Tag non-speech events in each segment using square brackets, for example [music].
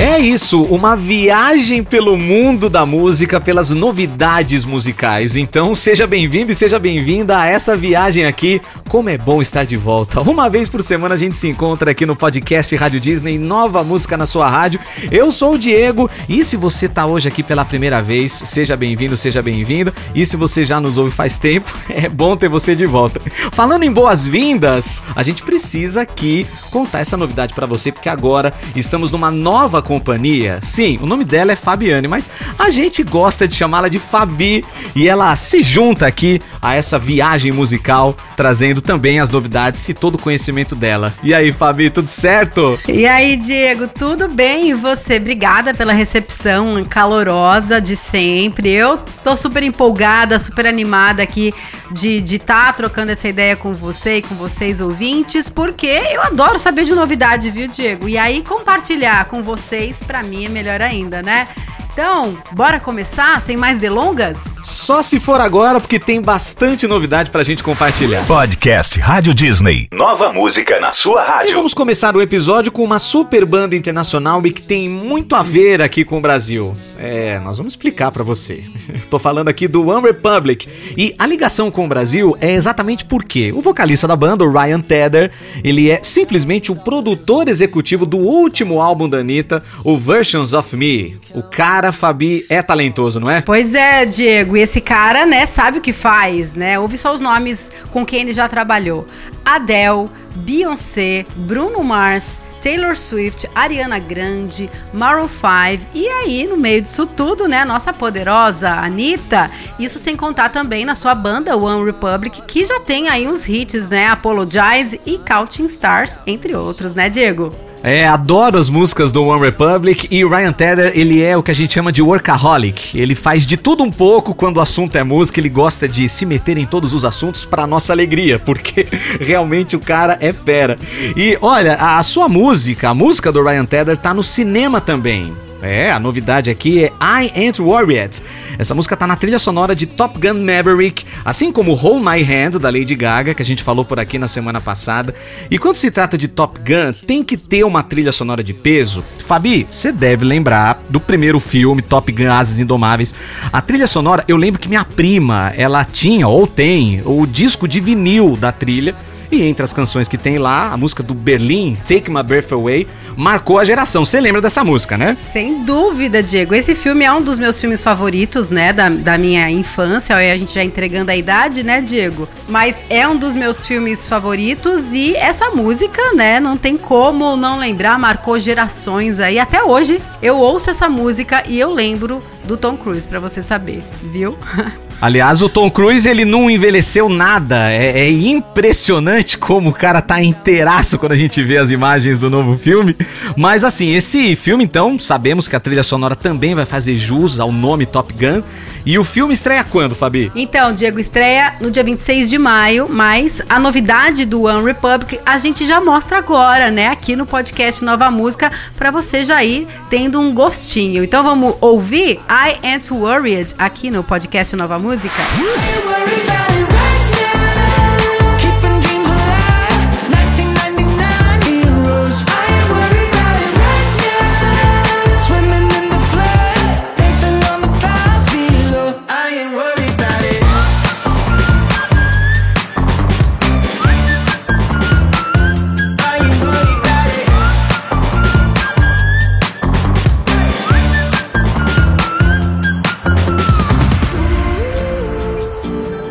É isso, uma viagem pelo mundo da música, pelas novidades musicais. Então, seja bem-vindo e seja bem-vinda a essa viagem aqui. Como é bom estar de volta. Uma vez por semana a gente se encontra aqui no podcast Rádio Disney, nova música na sua rádio. Eu sou o Diego e se você tá hoje aqui pela primeira vez, seja bem-vindo, seja bem-vindo. E se você já nos ouve faz tempo, [laughs] é bom ter você de volta. Falando em boas-vindas, a gente precisa aqui contar essa novidade para você porque agora estamos numa nova companhia. Sim, o nome dela é Fabiane, mas a gente gosta de chamá-la de Fabi e ela se junta aqui a essa viagem musical, trazendo também as novidades e todo o conhecimento dela. E aí, Fabi, tudo certo? E aí, Diego, tudo bem? E você? Obrigada pela recepção calorosa de sempre. Eu tô super empolgada, super animada aqui de estar tá trocando essa ideia com você e com vocês ouvintes, porque eu adoro saber de novidade, viu, Diego? E aí compartilhar com vocês, para mim é melhor ainda, né? Então, bora começar sem mais delongas? Só se for agora, porque tem bastante novidade pra gente compartilhar. Podcast Rádio Disney. Nova música na sua rádio. E vamos começar o episódio com uma super banda internacional e que tem muito a ver aqui com o Brasil. É, nós vamos explicar para você. [laughs] Estou falando aqui do One Republic. E a ligação com o Brasil é exatamente porque o vocalista da banda, o Ryan Tedder, ele é simplesmente o produtor executivo do último álbum da Anitta, o Versions of Me. O cara, Fabi, é talentoso, não é? Pois é, Diego. E esse cara, né, sabe o que faz, né? Ouve só os nomes com quem ele já trabalhou. Adele, Beyoncé, Bruno Mars, Taylor Swift, Ariana Grande, Maroon 5 e aí no meio disso tudo, né, a nossa poderosa Anitta, isso sem contar também na sua banda One Republic, que já tem aí uns hits, né, Apologize e Counting Stars, entre outros, né, Diego? É, adoro as músicas do One Republic e o Ryan Tedder, ele é o que a gente chama de workaholic. Ele faz de tudo um pouco quando o assunto é música, ele gosta de se meter em todos os assuntos para nossa alegria, [laughs] porque realmente o cara é fera. E olha, a sua música, a música do Ryan Tedder tá no cinema também. É, a novidade aqui é I Ain't Worried. Essa música tá na trilha sonora de Top Gun Maverick, assim como Hold My Hand da Lady Gaga, que a gente falou por aqui na semana passada. E quando se trata de Top Gun, tem que ter uma trilha sonora de peso. Fabi, você deve lembrar do primeiro filme Top Gun Asas Indomáveis. A trilha sonora, eu lembro que minha prima, ela tinha ou tem o disco de vinil da trilha. E entre as canções que tem lá, a música do Berlim, Take My Breath Away, marcou a geração. Você lembra dessa música, né? Sem dúvida, Diego. Esse filme é um dos meus filmes favoritos, né? Da, da minha infância. Olha, a gente já entregando a idade, né, Diego? Mas é um dos meus filmes favoritos e essa música, né? Não tem como não lembrar, marcou gerações aí. Até hoje eu ouço essa música e eu lembro do Tom Cruise, para você saber, viu? [laughs] Aliás, o Tom Cruise ele não envelheceu nada. É, é, impressionante como o cara tá inteiraço quando a gente vê as imagens do novo filme. Mas assim, esse filme então, sabemos que a trilha sonora também vai fazer jus ao nome Top Gun. E o filme estreia quando, Fabi? Então, Diego, estreia no dia 26 de maio, mas a novidade do One Republic a gente já mostra agora, né? Aqui no podcast Nova Música, para você já ir tendo um gostinho. Então vamos ouvir I Ain't Worried aqui no podcast Nova Música?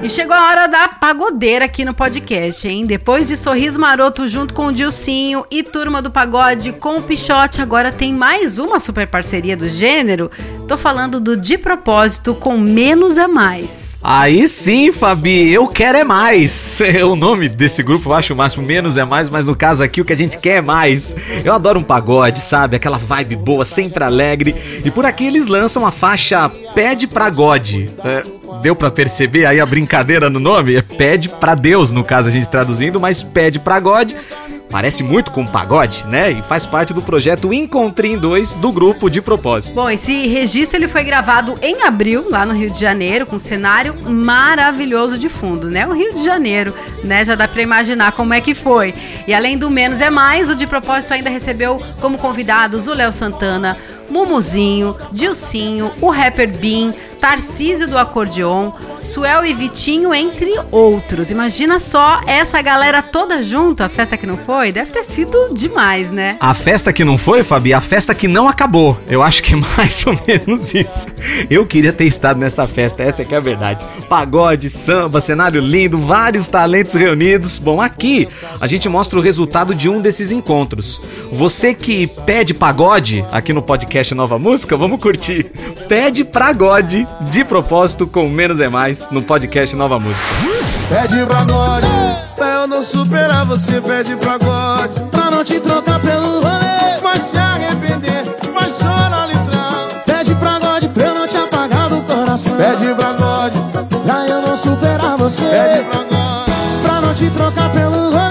Chegou a hora da pagodeira aqui no podcast, hein? Depois de Sorriso Maroto junto com o Dilcinho e Turma do Pagode com o Pichote, agora tem mais uma super parceria do gênero. Tô falando do De Propósito com Menos é Mais. Aí sim, Fabi, eu quero é mais. [laughs] O nome desse grupo eu acho o máximo, Menos é Mais, mas no caso aqui o que a gente quer é mais. Eu adoro um pagode, sabe? Aquela vibe boa, sempre alegre. E por aqui eles lançam a faixa Pede Pra God. É, deu para perceber aí a brincadeira no nome? É pede para Deus, no caso a gente traduzindo, mas pede para God Parece muito com pagode, né? E faz parte do projeto Encontrim 2 do grupo de propósito. Bom, esse registro ele foi gravado em abril, lá no Rio de Janeiro, com um cenário maravilhoso de fundo, né? O Rio de Janeiro, né? Já dá pra imaginar como é que foi. E além do Menos é Mais, o de propósito ainda recebeu como convidados o Léo Santana, Mumuzinho, Dilcinho, o rapper Bean, Tarcísio do Acordeon, Suel e Vitinho, entre outros. Imagina só essa galera toda junto, a festa que não foi, deve ter sido demais, né? A festa que não foi, Fabi, a festa que não acabou. Eu acho que é [laughs] mais ou menos isso. Eu queria ter estado nessa festa, essa é que é a verdade. Pagode, samba, cenário lindo, vários talentos reunidos. Bom, aqui a gente mostra o resultado de um desses encontros. Você que pede pagode aqui no podcast Nova Música, vamos curtir. Pede pagode de propósito com menos é mais no podcast Nova Música. Pede pagode, pra eu não superar você, pede pagode. Pra não te trocar pelo rolê, vai se arrepender, vai chorar litrão. Pede pagode, pra eu não te apagar do coração. Pede pagode, pra eu não superar você. Pede pagode, pra não te trocar pelo rolê,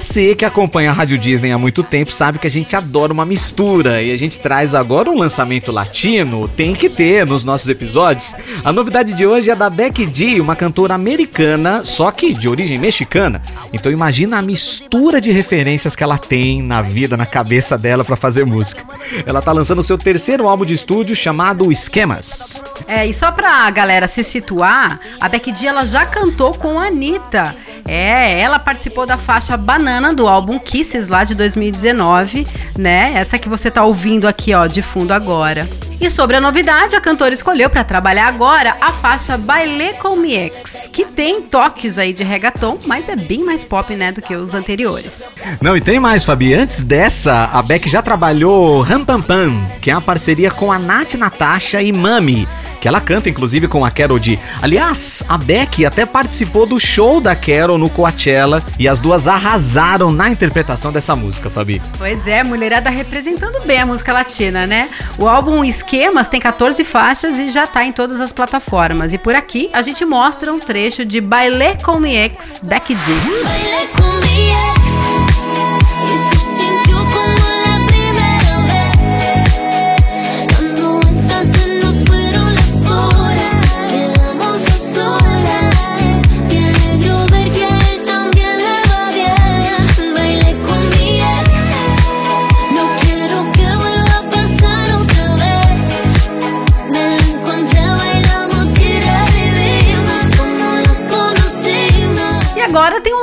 Você que acompanha a Rádio Disney há muito tempo sabe que a gente adora uma mistura e a gente traz agora um lançamento latino, tem que ter nos nossos episódios. A novidade de hoje é da Becky G, uma cantora americana, só que de origem mexicana. Então imagina a mistura de referências que ela tem na vida, na cabeça dela pra fazer música. Ela tá lançando seu terceiro álbum de estúdio chamado Esquemas. É, e só pra galera se situar, a Becky G ela já cantou com a Anitta. É, ela participou da faixa Banana do álbum Kisses lá de 2019, né? Essa que você tá ouvindo aqui, ó, de fundo agora. E sobre a novidade, a cantora escolheu para trabalhar agora a faixa Baile com Mi Ex, que tem toques aí de reggaeton, mas é bem mais pop, né, do que os anteriores. Não, e tem mais, Fabi. Antes dessa, a Beck já trabalhou Ram Pam Pam, que é uma parceria com a Nath Natasha e Mami, que ela canta inclusive com a Carol D. Aliás, a Beck até participou do show da Carol no Coachella e as duas arrasaram na interpretação dessa música, Fabi. Pois é, mulherada representando bem a música latina, né? O álbum Esquemas tem 14 faixas e já tá em todas as plataformas. E por aqui a gente mostra um trecho de Baile com Mi Ex, Becky G. Bailé con mi ex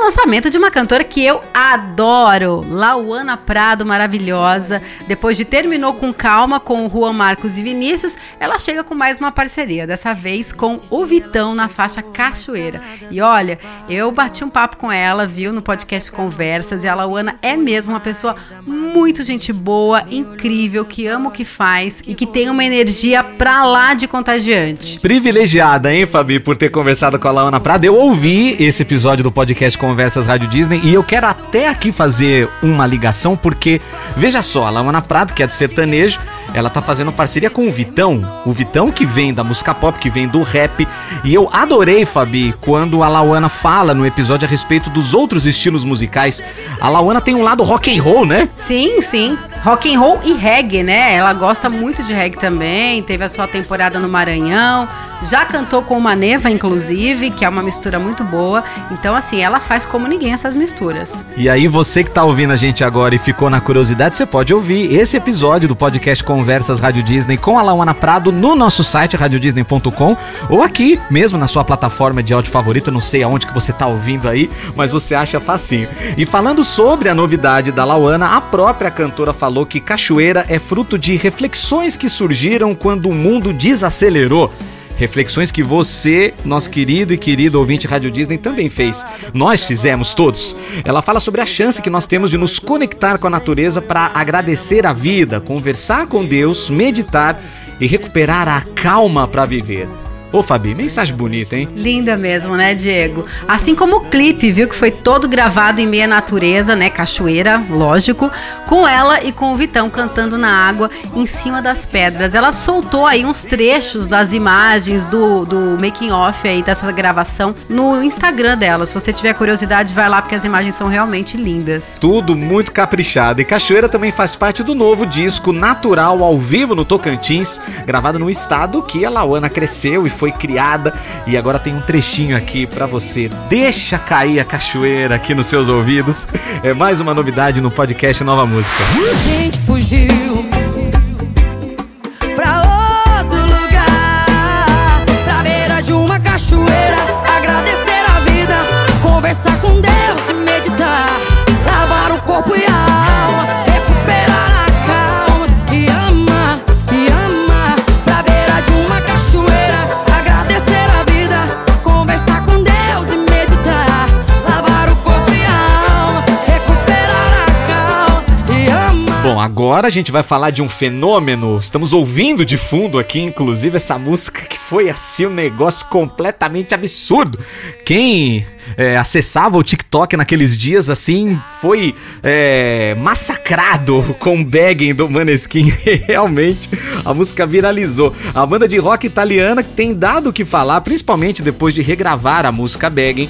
lançamento de uma cantora que eu adoro, Lauana Prado, maravilhosa. Depois de terminou com calma com o Juan Marcos e Vinícius, ela chega com mais uma parceria, dessa vez com o Vitão na faixa Cachoeira. E olha, eu bati um papo com ela, viu, no podcast Conversas, e a Lauana é mesmo uma pessoa muito gente boa, incrível, que ama o que faz e que tem uma energia pra lá de contagiante. Privilegiada, hein, Fabi, por ter conversado com a Laona Prado. Eu ouvi esse episódio do podcast Conversas Rádio Disney e eu quero até aqui fazer uma ligação, porque, veja só, a Laona Prado, que é do sertanejo, ela tá fazendo parceria com o Vitão. O Vitão que vem da música pop, que vem do rap. E eu adorei, Fabi, quando a Lauana fala no episódio a respeito dos outros estilos musicais. A Lauana tem um lado rock and roll, né? Sim, sim. Rock and roll e reggae, né? Ela gosta muito de reggae também. Teve a sua temporada no Maranhão. Já cantou com uma Neva, inclusive, que é uma mistura muito boa. Então, assim, ela faz como ninguém essas misturas. E aí, você que tá ouvindo a gente agora e ficou na curiosidade, você pode ouvir esse episódio do podcast Conversas Rádio Disney com a Lauana Prado no nosso site radiodisney.com ou aqui mesmo na sua plataforma de áudio favorita, não sei aonde que você tá ouvindo aí, mas você acha facinho. E falando sobre a novidade da Lauana, a própria cantora falou que Cachoeira é fruto de reflexões que surgiram quando o mundo desacelerou. Reflexões que você, nosso querido e querido ouvinte Rádio Disney, também fez. Nós fizemos todos. Ela fala sobre a chance que nós temos de nos conectar com a natureza para agradecer a vida, conversar com Deus, meditar e recuperar a calma para viver. Ô, Fabi, mensagem bonita, hein? Linda mesmo, né, Diego? Assim como o clipe, viu? Que foi todo gravado em meia natureza, né? Cachoeira, lógico. Com ela e com o Vitão cantando na água em cima das pedras. Ela soltou aí uns trechos das imagens do, do making off aí dessa gravação no Instagram dela. Se você tiver curiosidade, vai lá porque as imagens são realmente lindas. Tudo muito caprichado. E Cachoeira também faz parte do novo disco Natural ao vivo no Tocantins, gravado no estado que a Lauana cresceu e foi criada. E agora tem um trechinho aqui pra você. Deixa cair a cachoeira aqui nos seus ouvidos. É mais uma novidade no podcast Nova Música. A gente fugiu agora a gente vai falar de um fenômeno. Estamos ouvindo de fundo aqui, inclusive, essa música que foi assim um negócio completamente absurdo. Quem é, acessava o TikTok naqueles dias assim foi é, massacrado [laughs] com o Begging do Maneskin. [laughs] Realmente a música viralizou. A banda de rock italiana tem dado o que falar, principalmente depois de regravar a música Begging,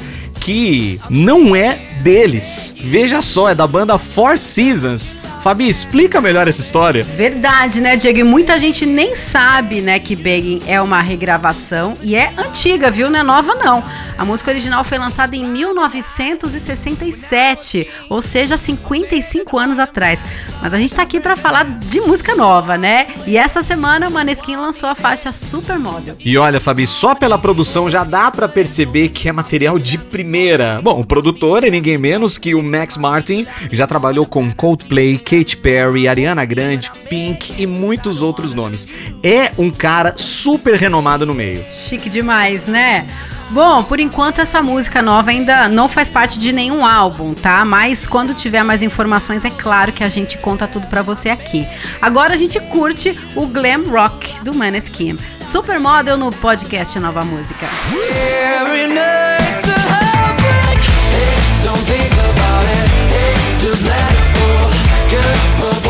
que não é deles. Veja só, é da banda Four Seasons. Fabi, explica melhor essa história. Verdade, né, Diego? E muita gente nem sabe, né, que Begging é uma regravação e é antiga, viu? Não é nova, não. A música original foi lançada em 1967, ou seja, 55 anos atrás. Mas a gente tá aqui pra falar de música nova, né? E essa semana o Maneskin lançou a faixa Supermodel. E olha, Fabi, só pela produção já dá pra perceber que é material de primeira. Bom, o produtor é ninguém menos que o Max Martin, já trabalhou com Coldplay, Katy Perry, Ariana Grande, Pink e muitos outros nomes. É um cara super renomado no meio. Chique demais, né? Bom, por enquanto essa música nova ainda não faz parte de nenhum álbum, tá? Mas quando tiver mais informações, é claro que a gente conta tudo pra você aqui. Agora a gente curte o glam rock do Maneskin. Supermodel no podcast Nova Música. Every night's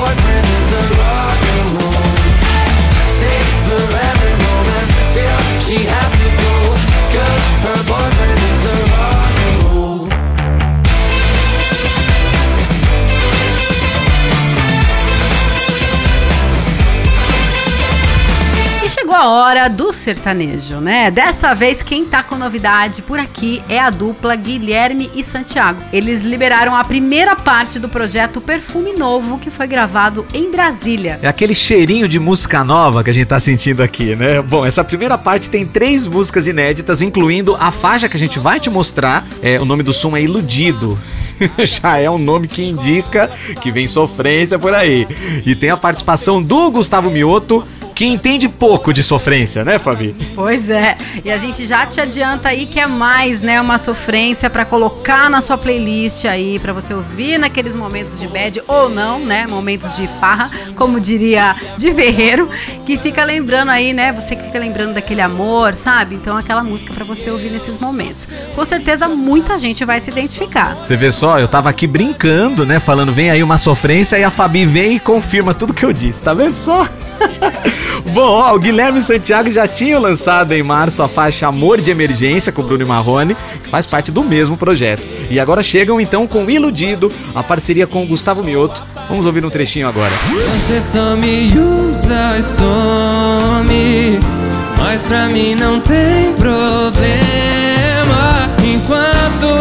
boyfriend hora do sertanejo, né? Dessa vez quem tá com novidade por aqui é a dupla Guilherme e Santiago. Eles liberaram a primeira parte do projeto Perfume Novo, que foi gravado em Brasília. É aquele cheirinho de música nova que a gente tá sentindo aqui, né? Bom, essa primeira parte tem três músicas inéditas, incluindo a faixa que a gente vai te mostrar. É, o nome do som é Iludido. [laughs] Já é um nome que indica que vem sofrência por aí. E tem a participação do Gustavo Mioto, que entende pouco de sofrência, né, Fabi? Pois é, e a gente já te adianta aí que é mais, né, uma sofrência pra colocar na sua playlist aí, pra você ouvir naqueles momentos de bad ou não, né, momentos de farra, como diria de Ferreiro, que fica lembrando aí, né, você que fica lembrando daquele amor, sabe? Então aquela música pra você ouvir nesses momentos. Com certeza muita gente vai se identificar. Você vê só, eu tava aqui brincando, né, falando vem aí uma sofrência e a Fabi vem e confirma tudo que eu disse, tá vendo só? [laughs] Bom, ó, o Guilherme e Santiago já tinham lançado em março a faixa Amor de Emergência com Bruno Marrone, que faz parte do mesmo projeto. E agora chegam então com Iludido, a parceria com o Gustavo Mioto. Vamos ouvir um trechinho agora. Você só me usa e some, mas pra mim não tem problema. Enquanto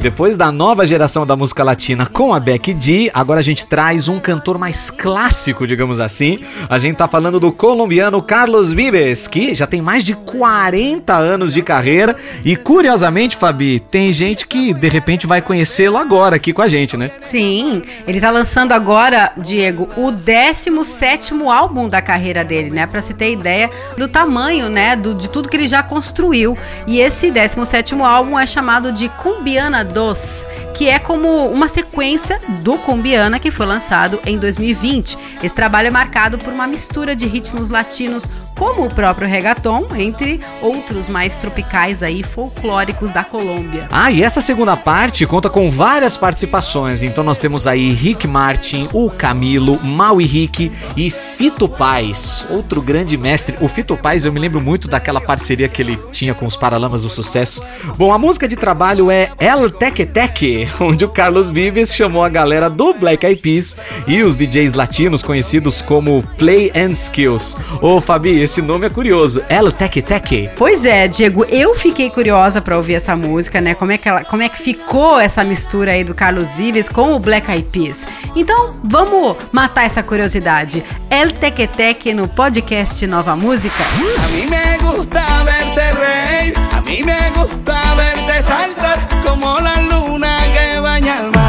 depois da nova geração da música latina com a Becky G, agora a gente traz um cantor mais clássico, digamos assim. A gente tá falando do colombiano Carlos Vives, que já tem mais de 40 anos de carreira e curiosamente, Fabi, tem gente que de repente vai conhecê-lo agora aqui com a gente, né? Sim, ele tá lançando agora, Diego, o 17º álbum da carreira dele, né? Pra se ter ideia do tamanho, né, do, de tudo que ele já construiu. E esse 17º álbum é chamado de Cumbiana 2, que é como uma sequência do Cumbiana que foi lançado em 2020. Esse trabalho é marcado por uma mistura de ritmos latinos, como o próprio reggaeton, entre outros mais tropicais aí, folclóricos da Colômbia. Ah, e essa segunda parte conta com várias participações. Então nós temos aí Rick Martin, o Camilo, Maui Rick e Fito Paz, outro grande mestre. O Fito Paz, eu me lembro muito daquela parceria que ele tinha com os Paralamas do Sucesso. Bom, a música de trabalho é El Teque Teque, [laughs] onde o Carlos Vives chamou a galera do Black Eyed Peas e os DJs latinos conhecidos como Play and Skills. Ô Fabi, esse nome é curioso, El Teque Teque. Pois é, Diego, eu fiquei curiosa pra ouvir essa música, né? Como é, que ela, como é que ficou essa mistura aí do Carlos Vives com o Black Eyed Peas? Então, vamos matar essa curiosidade. El Teque Teque no podcast Nova Música. A mí me gusta verte reír, a mí me gusta verte saltar como la luna que baña el mar.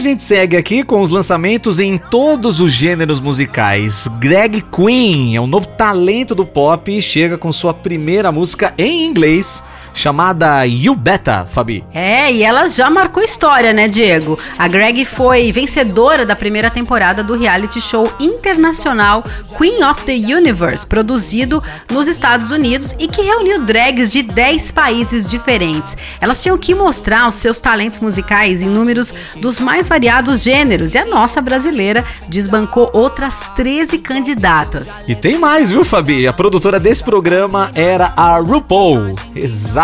A gente segue aqui com os lançamentos em todos os gêneros musicais. Greg Queen é um novo talento do pop e chega com sua primeira música em inglês, chamada You Betta, Fabi. É, e ela já marcou história, né, Diego? A Greg foi vencedora da primeira temporada do reality show internacional Queen of the Universe, produzido nos Estados Unidos e que reuniu drags de 10 países diferentes. Elas tinham que mostrar os seus talentos musicais em números dos mais variados gêneros e a nossa brasileira desbancou outras 13 candidatas. E tem mais, viu, Fabi? A produtora desse programa era a RuPaul. Exatamente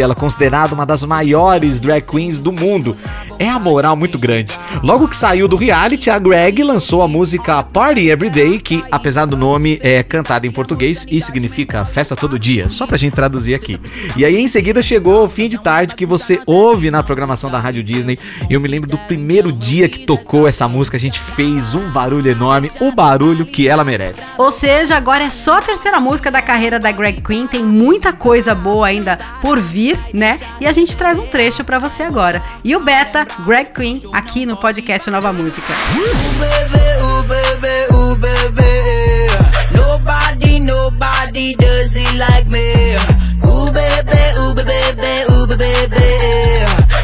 ela, considerada uma das maiores drag queens do mundo. É a moral muito grande. Logo que saiu do reality, a Greg lançou a música Party Every Day, que, apesar do nome, é cantada em português e significa festa todo dia. Só pra gente traduzir aqui. E aí, em seguida, chegou o fim de tarde que você ouve na programação da Rádio Disney. Eu me lembro do primeiro dia que tocou essa música, a gente fez um barulho enorme, o barulho que ela merece. Ou seja, agora é só a terceira música da carreira da Greg Queen, tem muita coisa boa ainda por vir, né? E a gente traz um trecho pra você agora. E o Beta, Greg Queen, aqui no podcast Nova Música.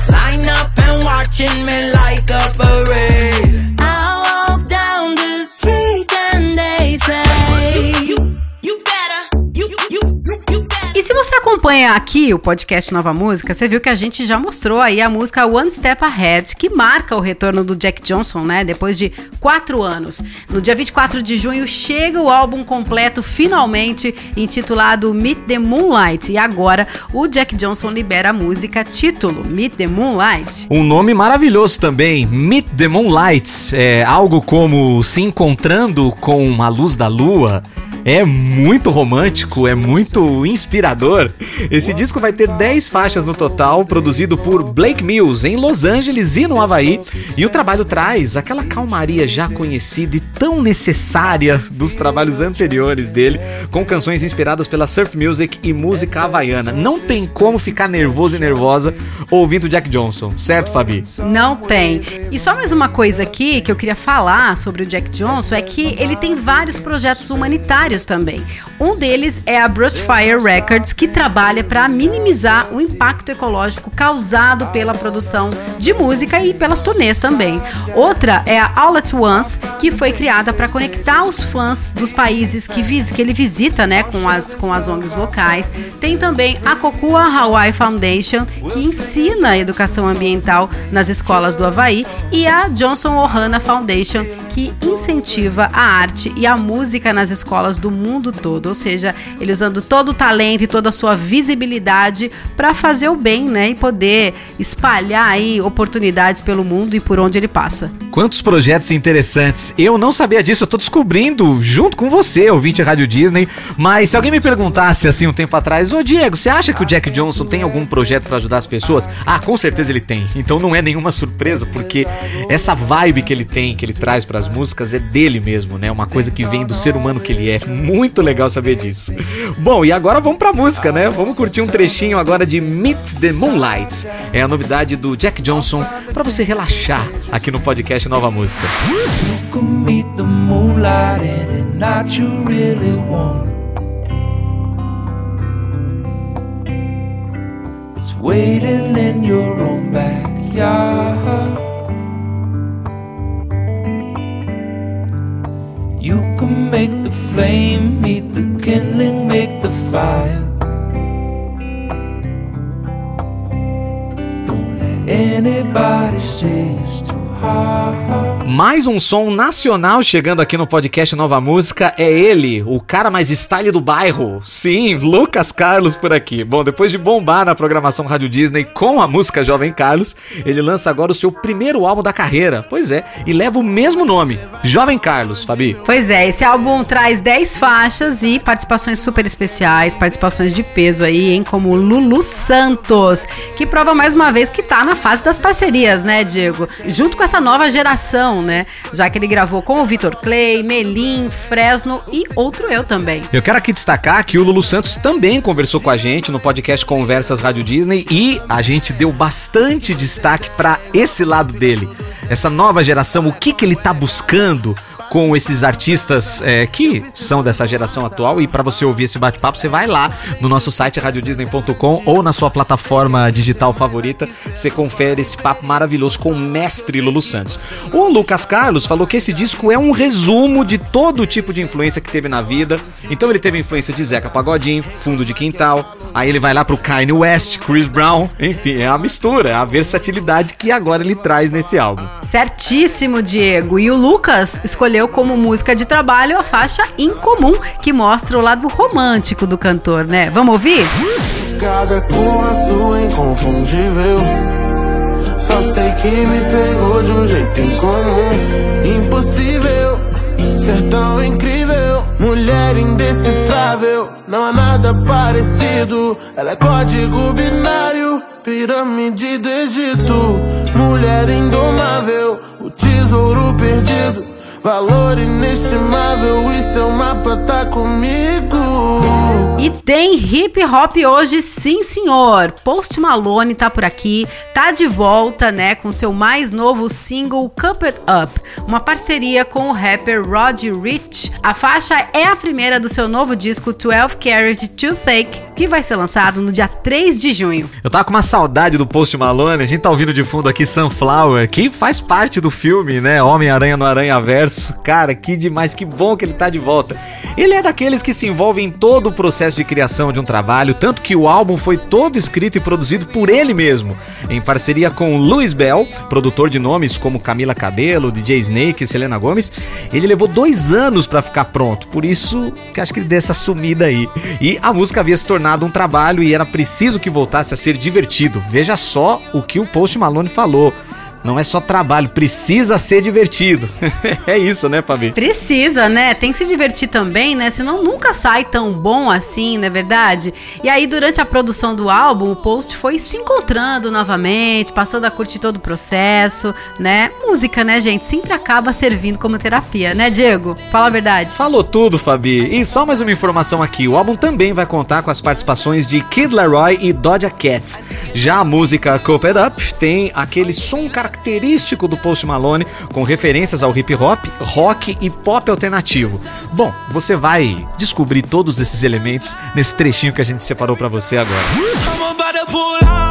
Line up and watching me like a parade. Acompanha aqui o podcast Nova Música, você viu que a gente já mostrou aí a música One Step Ahead, que marca o retorno do Jack Johnson, né? Depois de quatro anos. No dia 24 de junho chega o álbum completo, finalmente, intitulado Meet the Moonlight. E agora o Jack Johnson libera a música título, Meet the Moonlight. Um nome maravilhoso também, Meet the Moonlight, é algo como se encontrando com a luz da lua. É muito romântico, é muito inspirador. Esse disco vai ter 10 faixas no total, produzido por Blake Mills em Los Angeles e no Havaí. E o trabalho traz aquela calmaria já conhecida e tão necessária dos trabalhos anteriores dele, com canções inspiradas pela surf music e música havaiana. Não tem como ficar nervoso e nervosa ouvindo Jack Johnson, certo, Fabi? Não tem. E só mais uma coisa aqui que eu queria falar sobre o Jack Johnson é que ele tem vários projetos humanitários também. Um deles é a Brushfire Records, que trabalha para minimizar o impacto ecológico causado pela produção de música e pelas turnês também. Outra é a All at Once, que foi criada para conectar os fãs dos países que, vis- que ele visita, né, com as com as ONGs locais. Tem também a Kokua Hawaii Foundation, que ensina a educação ambiental nas escolas do Havaí, e a Johnson Ohana Foundation, que incentiva a arte e a música nas escolas do mundo todo, ou seja, ele usando todo o talento e toda a sua visibilidade para fazer o bem, né, e poder espalhar aí oportunidades pelo mundo e por onde ele passa. Quantos projetos interessantes. Eu não sabia disso, eu tô descobrindo junto com você, ouvinte Rádio Disney. Mas se alguém me perguntasse assim um tempo atrás, ô Diego, você acha que o Jack Johnson tem algum projeto pra ajudar as pessoas? Ah, com certeza ele tem. Então não é nenhuma surpresa, porque essa vibe que ele tem, que ele traz pras músicas, é dele mesmo, né? Uma coisa que vem do ser humano que ele é. Muito legal saber disso. Bom, e agora vamos pra música, né? Vamos curtir um trechinho agora de Meet the Moonlight. É a novidade do Jack Johnson pra você relaxar aqui no podcast Nova Música. Waiting in your own backyard. You can make the flame meet the kindling, make the fire. Anybody say it's too hard. Mais um som nacional chegando aqui no podcast Nova Música é ele, o cara mais style do bairro. Sim, Lucas Carlos por aqui. Bom, depois de bombar na programação Rádio Disney com a música Jovem Carlos, ele lança agora o seu primeiro álbum da carreira. Pois é, e leva o mesmo nome, Jovem Carlos, Fabi. Pois é, esse álbum traz 10 faixas e participações super especiais, participações de peso aí, hein, como Lulu Santos, que prova mais uma vez que tá na fase das parcerias, né, Diego? Junto com essa nova geração, né? Já que ele gravou com o Vitor Clay, Melim, Fresno e outro eu também. Eu quero aqui destacar que o Lulu Santos também conversou com a gente no podcast Conversas Rádio Disney e a gente deu bastante destaque pra esse lado dele. Essa nova geração, o que que ele tá buscando com esses artistas é, que são dessa geração atual e pra você ouvir esse bate-papo, você vai lá no nosso site radiodisney.com ou na sua plataforma digital favorita, você confere esse papo maravilhoso com o mestre Lulu Santos. O Lucas Carlos falou que esse disco é um resumo de todo tipo de influência que teve na vida. Então ele teve influência de Zeca Pagodinho, Fundo de Quintal, aí ele vai lá pro Kanye West, Chris Brown, enfim, é a mistura, é a versatilidade que agora ele traz nesse álbum. Certíssimo, Diego. E o Lucas escolheu como música de trabalho a faixa Incomum, que mostra o lado romântico do cantor, né? Vamos ouvir? Caga com a sua inconfundível. Só sei que me pegou de um jeito incomum. Impossível ser tão incrível. Mulher indecifrável, não há nada parecido. Ela é código binário, pirâmide do Egito. Mulher indomável, o tesouro perdido. Valor inestimável, e seu mapa tá comigo. E tem hip hop hoje, sim senhor. Post Malone tá por aqui, tá de volta, né, com seu mais novo single Cup It Up, uma parceria com o rapper Roddy Rich. A faixa é a primeira do seu novo disco 12 Carat Toothache, que vai ser lançado no dia 3 de junho. Eu tava com uma saudade do Post Malone, a gente tá ouvindo de fundo aqui Sunflower, que faz parte do filme, né? Homem-Aranha no Aranha Verso. Cara, que demais, que bom que ele tá de volta. Ele é daqueles que se envolvem em todo o processo de criação de um trabalho, tanto que o álbum foi todo escrito e produzido por ele mesmo, em parceria com Louis Bell, produtor de nomes como Camila Cabello, DJ Snake e Selena Gomes. Ele levou dois anos pra ficar pronto, por isso que acho que ele deu essa sumida aí. E a música havia se tornado um trabalho e era preciso que voltasse a ser divertido. Veja só o que o Post Malone falou. Não é só trabalho, precisa ser divertido. [laughs] é isso, né, Fabi? Precisa, né? Tem que se divertir também, né? Senão nunca sai tão bom assim, não é verdade? E aí, durante a produção do álbum, o Post foi se encontrando novamente, passando a curtir todo o processo, né? Música, né, gente? Sempre acaba servindo como terapia, né, Diego? Fala a verdade. Falou tudo, Fabi. E só mais uma informação aqui: o álbum também vai contar com as participações de Kid Laroi e Doja Cat. Já a música Cope It Up tem aquele som característico do Post Malone, com referências ao hip hop, rock e pop alternativo. Bom, você vai descobrir todos esses elementos nesse trechinho que a gente separou pra você agora. I'm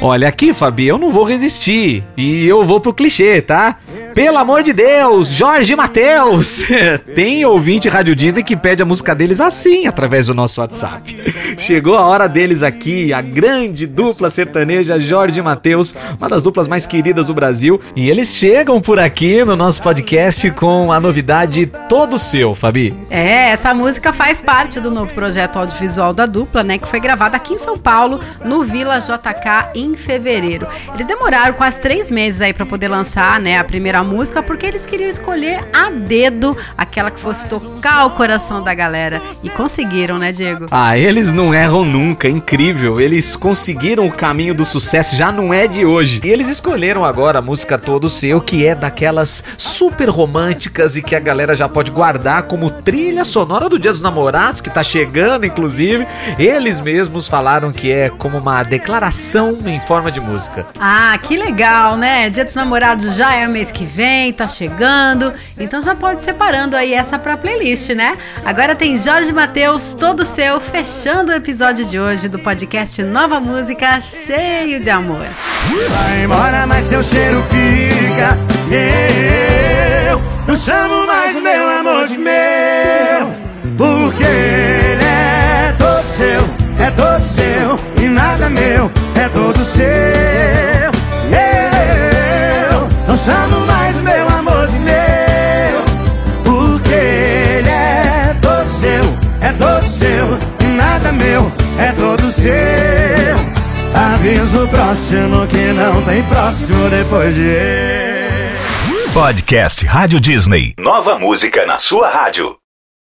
Olha aqui, Fabi, eu não vou resistir. E eu vou pro clichê, tá? Pelo amor de Deus, Jorge Matheus! [laughs] Tem ouvinte Rádio Disney que pede a música deles assim, através do nosso WhatsApp. [laughs] Chegou a hora deles aqui, a grande dupla sertaneja Jorge Matheus, uma das duplas mais queridas do Brasil. E eles chegam por aqui no nosso podcast com a novidade Todo Seu, Fabi. É, essa música faz parte do novo projeto audiovisual da dupla, né? Que foi gravada aqui em São Paulo, no Vila JK, em fevereiro. Eles demoraram quase três meses aí pra poder lançar, né, a primeira música, porque eles queriam escolher a dedo aquela que fosse tocar o coração da galera. E conseguiram, né, Diego? Ah, eles não erram nunca, é incrível. Eles conseguiram o caminho do sucesso, já não é de hoje. E eles escolheram agora a música Todo Seu, que é daquelas super românticas e que a galera já pode guardar como trilha sonora do Dia dos Namorados, que tá chegando, inclusive. Eles mesmos falaram que é como uma declaração em forma de música. Ah, que legal, né? Dia dos Namorados já é o mês que vem, tá chegando. Então já pode separando aí essa pra playlist, né? Agora tem Jorge Matheus, todo seu, fechando o episódio de hoje do podcast Nova Música, cheio de amor. Vai embora, mas seu cheiro fica. Eu não chamo mais o meu amor de meu. Porque ele é todo seu, é todo seu. E nada meu, é todo seu. Eu não chamo mais é todo seu. Aviso o próximo que não tem próximo depois de eu. Podcast Rádio Disney. Nova música na sua rádio.